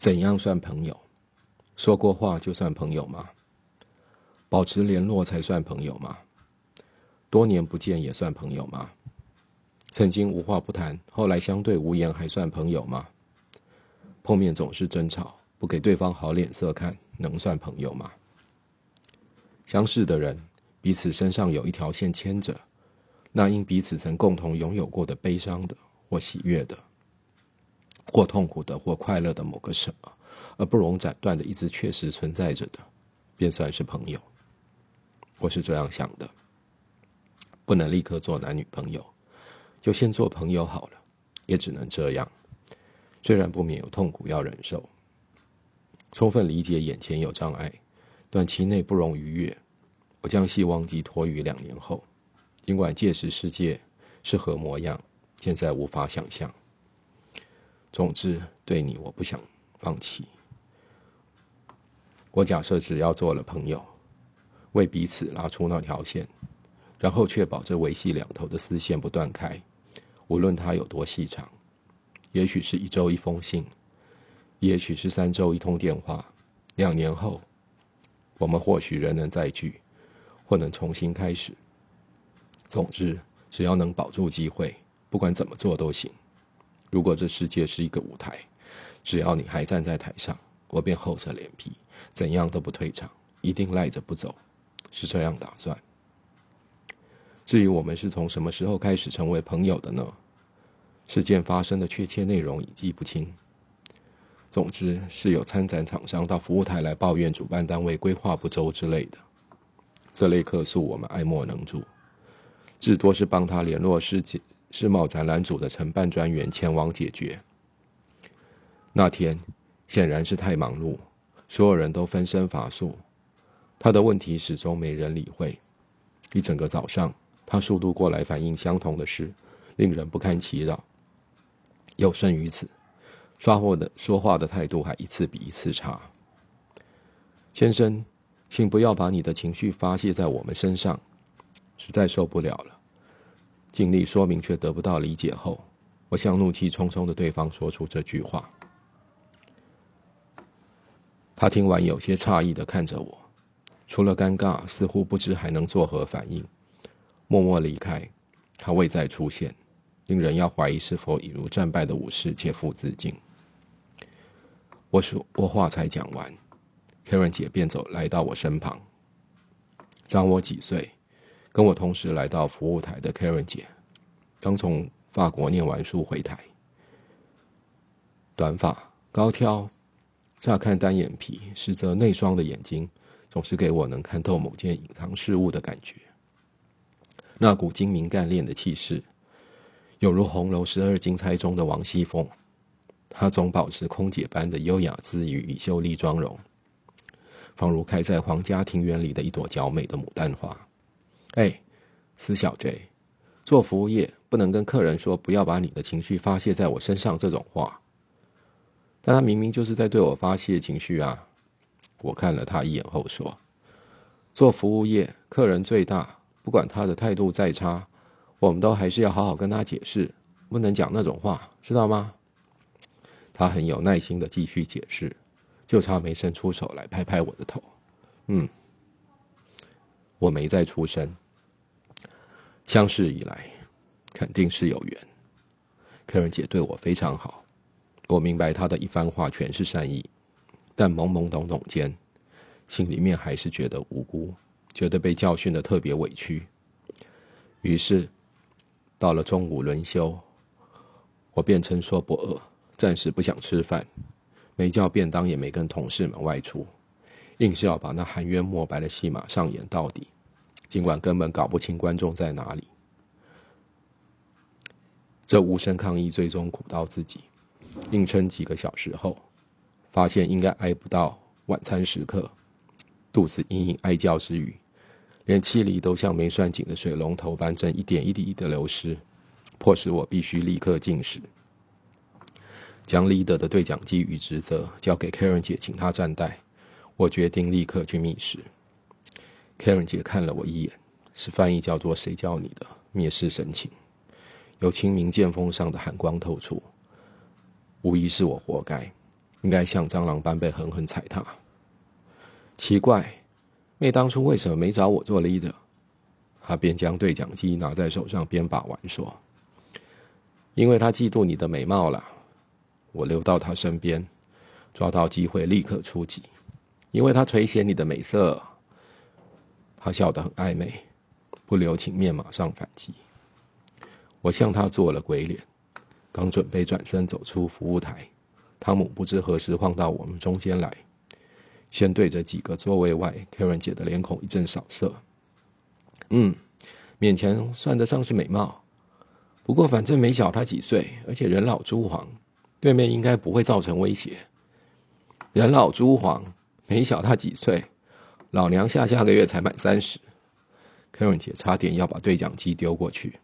怎样算朋友？说过话就算朋友吗？保持联络才算朋友吗？多年不见也算朋友吗？曾经无话不谈，后来相对无言，还算朋友吗？碰面总是争吵，不给对方好脸色看，能算朋友吗？相识的人，彼此身上有一条线牵着，那因彼此曾共同拥有过的悲伤的，或喜悦的，或痛苦的，或快乐的某个什么，而不容斩断的，一直确实存在着的，便算是朋友。我是这样想的。不能立刻做男女朋友，就先做朋友好了，也只能这样。虽然不免有痛苦要忍受，充分理解眼前有障碍，短期内不容逾越。我将希望寄托于两年后，尽管届时世界是何模样，现在无法想象。总之，对你我不想放弃。我假设只要做了朋友，为彼此拉出那条线。然后确保这维系两头的丝线不断开，无论它有多细长，也许是一周一封信，也许是三周一通电话。两年后，我们或许仍能再聚，或能重新开始。总之，只要能保住机会，不管怎么做都行。如果这世界是一个舞台，只要你还站在台上，我便厚着脸皮，怎样都不退场，一定赖着不走，是这样打算。至于我们是从什么时候开始成为朋友的呢？事件发生的确切内容已记不清。总之是有参展厂商到服务台来抱怨主办单位规划不周之类的。这类客诉我们爱莫能助，至多是帮他联络世界世贸展览组的承办专员前往解决。那天显然是太忙碌，所有人都分身乏术，他的问题始终没人理会。一整个早上。他速度过来反映相同的事，令人不堪其扰。有甚于此，刷货的说话的态度还一次比一次差。先生，请不要把你的情绪发泄在我们身上，实在受不了了。尽力说明却得不到理解后，我向怒气冲冲的对方说出这句话。他听完有些诧异的看着我，除了尴尬，似乎不知还能作何反应。默默离开，他未再出现，令人要怀疑是否已如战败的武士切腹自尽。我说，我话才讲完，Karen 姐便走来到我身旁。长我几岁，跟我同时来到服务台的 Karen 姐，刚从法国念完书回台，短发高挑，乍看单眼皮，实则内双的眼睛，总是给我能看透某件隐藏事物的感觉。那股精明干练的气势，有如红楼十二金钗中的王熙凤。她总保持空姐般的优雅姿语与秀丽妆容，仿如开在皇家庭园里的一朵娇美的牡丹花。哎，死小贼，做服务业不能跟客人说不要把你的情绪发泄在我身上这种话。但他明明就是在对我发泄情绪啊！我看了他一眼后说：“做服务业，客人最大。”不管他的态度再差，我们都还是要好好跟他解释，不能讲那种话，知道吗？他很有耐心的继续解释，就差没伸出手来拍拍我的头。嗯，我没再出声。相识以来，肯定是有缘。客人姐对我非常好，我明白她的一番话全是善意，但懵懵懂懂间，心里面还是觉得无辜。觉得被教训的特别委屈，于是到了中午轮休，我便称说不饿，暂时不想吃饭，没叫便当，也没跟同事们外出，硬是要把那含冤莫白的戏码上演到底，尽管根本搞不清观众在哪里。这无声抗议最终苦到自己，硬撑几个小时后，发现应该挨不到晚餐时刻。肚子隐隐哀叫之余，连气力都像没拴紧的水龙头般正一点一滴的流失，迫使我必须立刻进食。将 leader 的对讲机与职责交给 Karen 姐，请她站待。我决定立刻去觅食。Karen 姐看了我一眼，是翻译叫做“谁叫你的”蔑视神情，有清明剑锋上的寒光透出，无疑是我活该。应该像蟑螂般被狠狠踩踏。奇怪，妹当初为什么没找我做 leader？他边将对讲机拿在手上边把玩说：“因为他嫉妒你的美貌了。”我溜到他身边，抓到机会立刻出击。因为他垂涎你的美色。他笑得很暧昧，不留情面，马上反击。我向他做了鬼脸，刚准备转身走出服务台，汤姆不知何时晃到我们中间来，先对着几个座位外 Karen 姐的脸孔一阵扫射。嗯，勉强算得上是美貌，不过反正没小他几岁，而且人老珠黄，对面应该不会造成威胁。人老珠黄，没小他几岁。老娘下下个月才满三十，Karen 姐差点要把对讲机丢过去。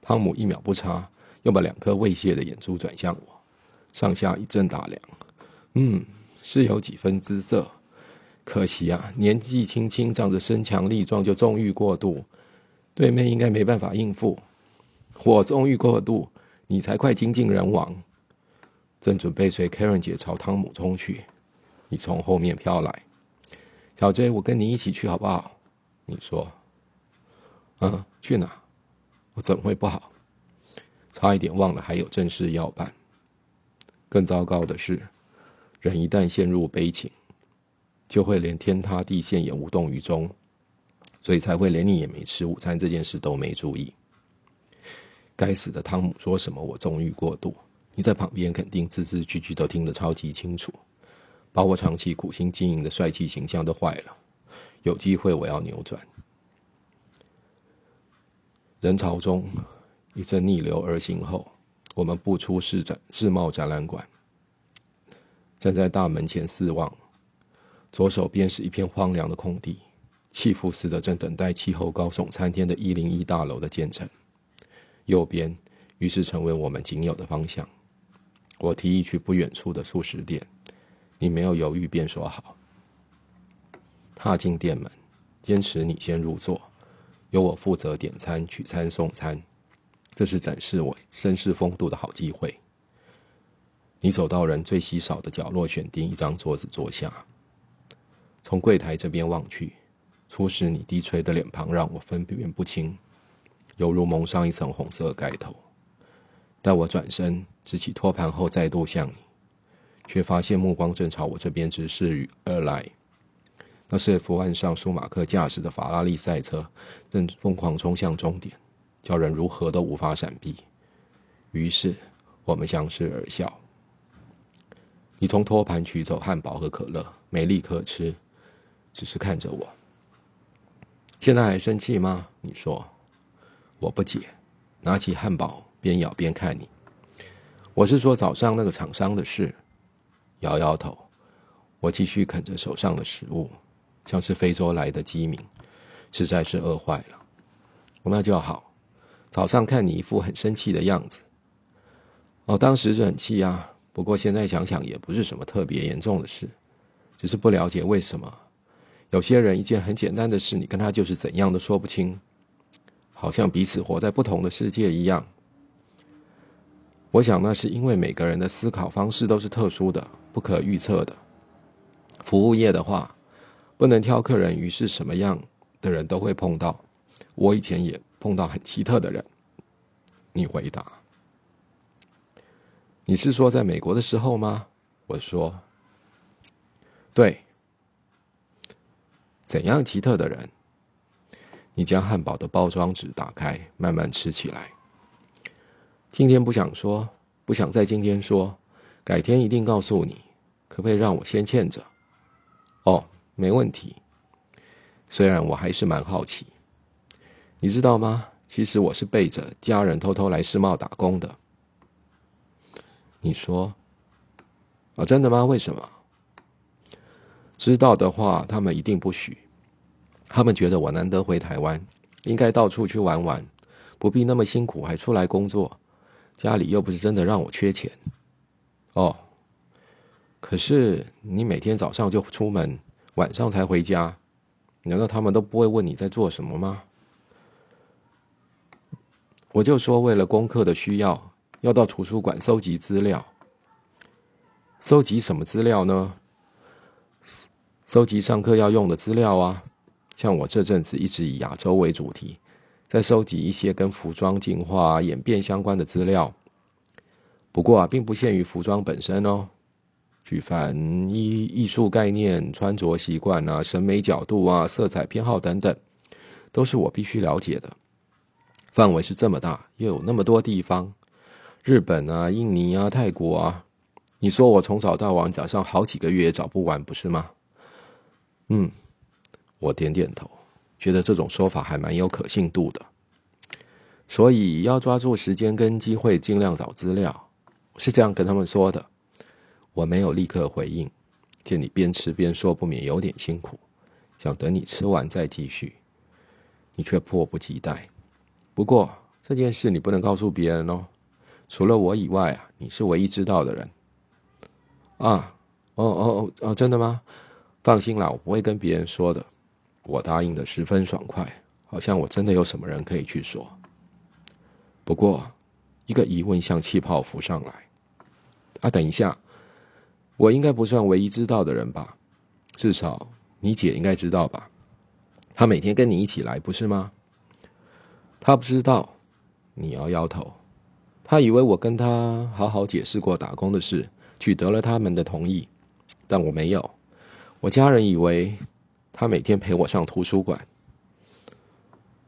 汤姆一秒不差，又把两颗猥亵的眼珠转向我，上下一阵打量。嗯，是有几分姿色，可惜啊，年纪轻轻，仗着身强力壮就纵欲过度，对面应该没办法应付。我纵欲过度，你才快精尽人亡。正准备随 Karen 姐朝汤姆冲去，你从后面飘来。小 J，我跟你一起去好不好？你说，嗯，去哪？我怎么会不好？差一点忘了还有正事要办。更糟糕的是，人一旦陷入悲情，就会连天塌地陷也无动于衷，所以才会连你也没吃午餐这件事都没注意。该死的汤姆说什么我纵欲过度，你在旁边肯定字字句句都听得超级清楚。把我长期苦心经营的帅气形象都坏了，有机会我要扭转。人潮中一阵逆流而行后，我们步出世展世贸展览馆，站在大门前四望，左手边是一片荒凉的空地，气浮似的正等待气候高耸参天的一零一大楼的建成，右边于是成为我们仅有的方向。我提议去不远处的素食店。你没有犹豫，便说好。踏进店门，坚持你先入座，由我负责点餐、取餐、送餐。这是展示我绅士风度的好机会。你走到人最稀少的角落，选定一张桌子坐下。从柜台这边望去，初时你低垂的脸庞让我分辨不清，犹如蒙上一层红色盖头。待我转身执起托盘后，再度向你。却发现目光正朝我这边直视而来。那是伏案上舒马克驾驶的法拉利赛车，正疯狂冲向终点，叫人如何都无法闪避。于是我们相视而笑。你从托盘取走汉堡和可乐，没立刻吃，只是看着我。现在还生气吗？你说。我不解，拿起汉堡边咬边看你。我是说早上那个厂商的事。摇摇头，我继续啃着手上的食物，像是非洲来的饥民，实在是饿坏了。那就好。早上看你一副很生气的样子，哦，当时是很气啊。不过现在想想，也不是什么特别严重的事，只是不了解为什么有些人一件很简单的事，你跟他就是怎样都说不清，好像彼此活在不同的世界一样。我想那是因为每个人的思考方式都是特殊的。不可预测的服务业的话，不能挑客人，于是什么样的人都会碰到。我以前也碰到很奇特的人。你回答：“你是说在美国的时候吗？”我说：“对。”怎样奇特的人？你将汉堡的包装纸打开，慢慢吃起来。今天不想说，不想在今天说，改天一定告诉你。可不可以让我先欠着？哦，没问题。虽然我还是蛮好奇，你知道吗？其实我是背着家人偷偷来世贸打工的。你说，啊，真的吗？为什么？知道的话，他们一定不许。他们觉得我难得回台湾，应该到处去玩玩，不必那么辛苦还出来工作。家里又不是真的让我缺钱。哦。可是你每天早上就出门，晚上才回家，难道他们都不会问你在做什么吗？我就说为了功课的需要，要到图书馆搜集资料。搜集什么资料呢？搜集上课要用的资料啊。像我这阵子一直以亚洲为主题，在收集一些跟服装进化、演变相关的资料。不过啊，并不限于服装本身哦。举凡艺艺术概念、穿着习惯啊、审美角度啊、色彩偏好等等，都是我必须了解的。范围是这么大，又有那么多地方，日本啊、印尼啊、泰国啊，你说我从早到晚早上好几个月也找不完，不是吗？嗯。我点点头，觉得这种说法还蛮有可信度的，所以要抓住时间跟机会，尽量找资料。是这样跟他们说的。我没有立刻回应，见你边吃边说，不免有点辛苦，想等你吃完再继续。你却迫不及待。不过这件事你不能告诉别人哦，除了我以外啊，你是唯一知道的人。啊，哦哦哦哦，真的吗？放心啦，我不会跟别人说的。我答应的十分爽快，好像我真的有什么人可以去说。不过，一个疑问像气泡浮上来。啊，等一下，我应该不算唯一知道的人吧？至少你姐应该知道吧？她每天跟你一起来，不是吗？她不知道。你摇摇头。她以为我跟她好好解释过打工的事，取得了他们的同意，但我没有。我家人以为。他每天陪我上图书馆，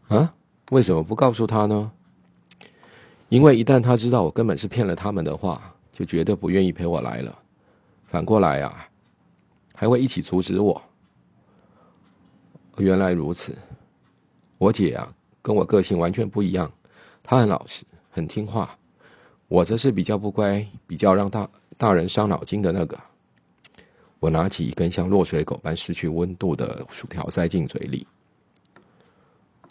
啊？为什么不告诉他呢？因为一旦他知道我根本是骗了他们的话，就绝对不愿意陪我来了。反过来啊，还会一起阻止我。原来如此，我姐啊，跟我个性完全不一样。她很老实，很听话，我则是比较不乖，比较让大大人伤脑筋的那个。我拿起一根像落水狗般失去温度的薯条，塞进嘴里。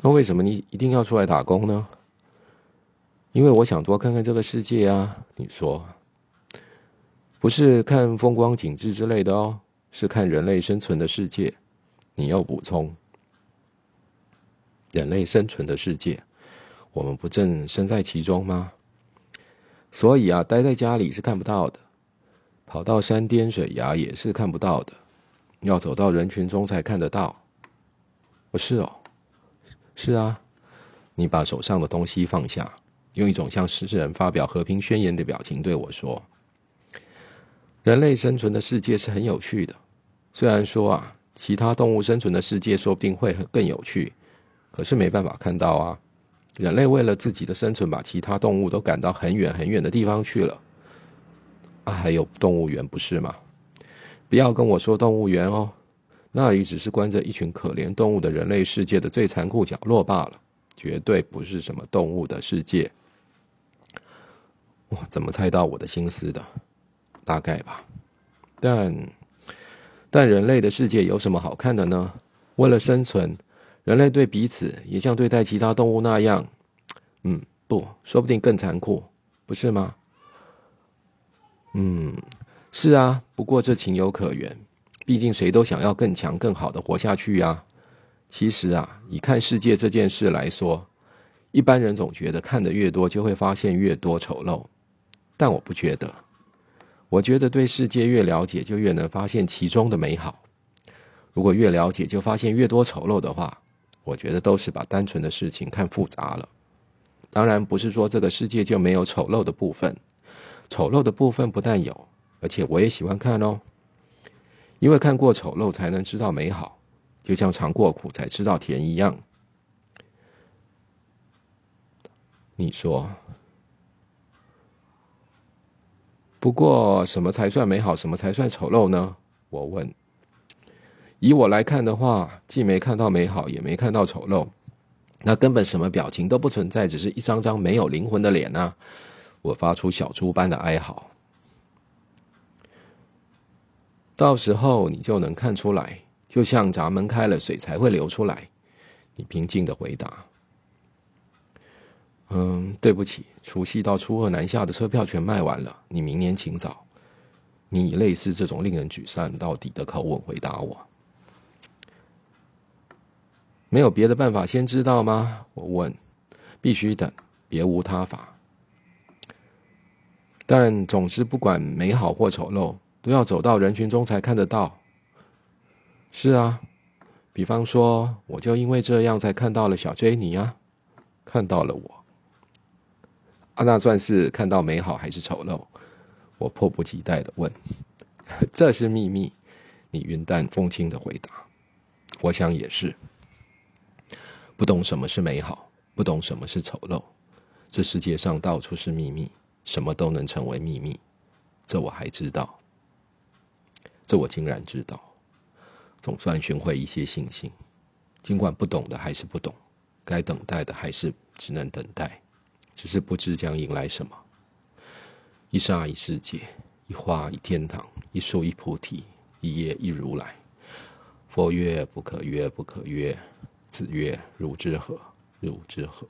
那为什么你一定要出来打工呢？因为我想多看看这个世界啊！你说，不是看风光景致之类的哦，是看人类生存的世界。你要补充，人类生存的世界，我们不正身在其中吗？所以啊，待在家里是看不到的。跑到山巅水崖也是看不到的，要走到人群中才看得到。不是哦，是啊。你把手上的东西放下，用一种像诗人发表和平宣言的表情对我说：“人类生存的世界是很有趣的。虽然说啊，其他动物生存的世界说不定会更有趣，可是没办法看到啊。人类为了自己的生存，把其他动物都赶到很远很远的地方去了。”还有动物园不是吗？不要跟我说动物园哦，那里只是关着一群可怜动物的人类世界的最残酷角落罢了，绝对不是什么动物的世界。哇，怎么猜到我的心思的？大概吧。但但人类的世界有什么好看的呢？为了生存，人类对彼此也像对待其他动物那样，嗯，不说不定更残酷，不是吗？嗯，是啊，不过这情有可原，毕竟谁都想要更强、更好的活下去呀。其实啊，以看世界这件事来说，一般人总觉得看得越多就会发现越多丑陋，但我不觉得。我觉得对世界越了解，就越能发现其中的美好。如果越了解就发现越多丑陋的话，我觉得都是把单纯的事情看复杂了。当然，不是说这个世界就没有丑陋的部分。丑陋的部分不但有，而且我也喜欢看哦。因为看过丑陋，才能知道美好，就像尝过苦才知道甜一样。你说，不过什么才算美好，什么才算丑陋呢？我问。以我来看的话，既没看到美好，也没看到丑陋，那根本什么表情都不存在，只是一张张没有灵魂的脸啊。我发出小猪般的哀嚎，到时候你就能看出来，就像闸门开了，水才会流出来。你平静的回答：“嗯，对不起，除夕到初二南下的车票全卖完了，你明年请早。”你以类似这种令人沮丧到底的口吻回答我：“没有别的办法先知道吗？”我问：“必须等，别无他法。”但总之，不管美好或丑陋，都要走到人群中才看得到。是啊，比方说，我就因为这样才看到了小 J 尼啊，看到了我。阿，那算是看到美好还是丑陋？我迫不及待的问。这是秘密，你云淡风轻的回答。我想也是。不懂什么是美好，不懂什么是丑陋。这世界上到处是秘密，什么都能成为秘密。这我还知道。这我竟然知道。总算寻回一些信心。尽管不懂的还是不懂，该等待的还是只能等待。只是不知将迎来什么。一沙一世界，一花一天堂，一树一菩提，一叶一如来。佛曰：不可曰，不可曰。子曰：如之何？如之何？